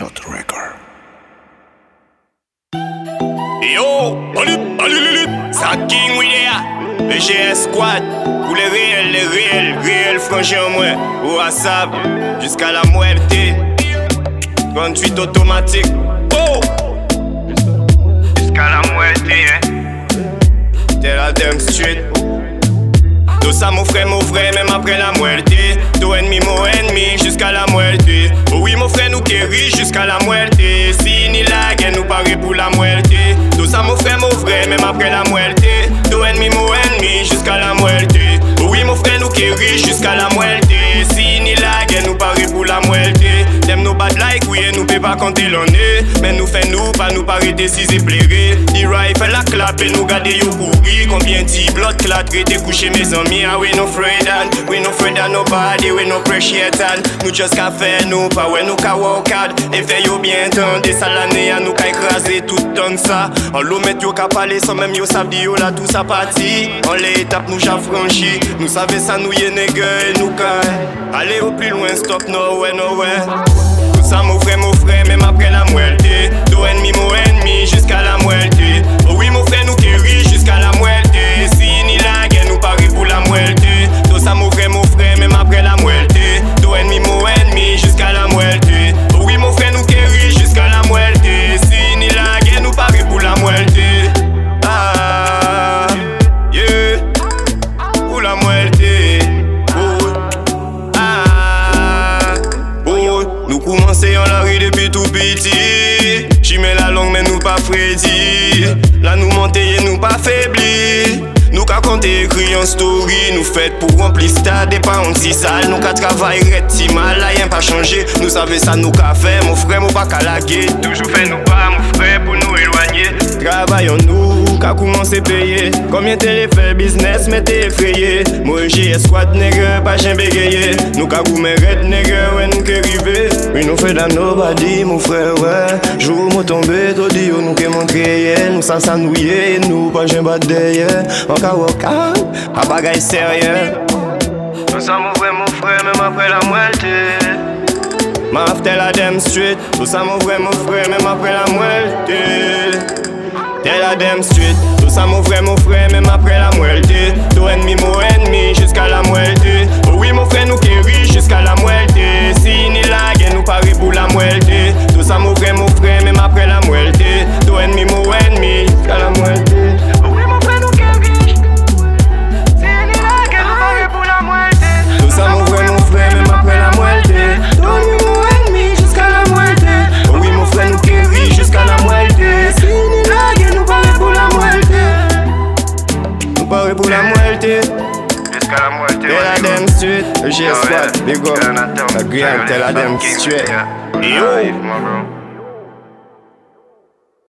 Shot Record. Yo, allez, allez, ça King we there. Le GS Squad, pour les réels, les réels, réels franchis en moi. WhatsApp, jusqu'à la muerte. Conduite automatique. Tout ça, mon frère, même après la muerte. Tout ennemi, mon ennemi, jusqu'à la muerte. Oh oui, mon frère, nous guérit jusqu'à la muerte. Si ni la guerre, nous paraît pour la muerte. Tout ça, mon frère, même après la muerte. nou bad like Ouye nou pe pa kante l'anè Men nou fè nou pa nou parete si zè plere Di ray fè la klap e nou gade yo kouri Konbyen ti blot klat rete kouche me zami A ah, we no fredan, we no fredan nobody We no preshietan, nou just ka fè nou Pa we nou ka wakad, e fè yo bien tan De sa l'anè a nou ka ekraze tout ton sa An lo met yo ka pale san menm yo sav di yo la tout sa pati An le etap nou jan franchi Nou save sa nou ye nege e nou kan Ale yo pli lwen stop nou we nou we la rue depuis tout petit. J'y mets la langue, mais nous pas Freddy. Là, nous monter et nous pas faiblis. Nous qu'à compter écrit en story, nous fait pour remplir stade et pas en si. Nous qu'à travailler si mal, là y'a pas changé. Nous savons ça, nous qu'à faire, mon frère, mon pas qu'à. Toujours fait nous pas, mon frère, pour nous éloigner. Travaillons Ka kouman se peye. Komye tere fe biznes me te efreye. Mwen jye eskwad nege pa jen begeye. Nou ka koume red nege wen nou ke rive. Mi nou fe dan nobody mou fre wè Jou mou tombe to diyo nou ke montreye Nou san san nouye nou pa jen badeye. Anka woka a bagay serye. Nou san mou vre mou fre mèm apre la mwelte. Ma afte la dem street. Nou san mou vre mou fre mèm apre la mwelte. T'es la Dame Street, tout ça mon frère, mon frère, même après la moitié. Tout ennemi, mon ennemi, jusqu'à la oui, Parie pour la moitié. Jusqu'à la moitié. Tell a them straight, le GS Squad, big up. La grind, tell a them straight. Yo.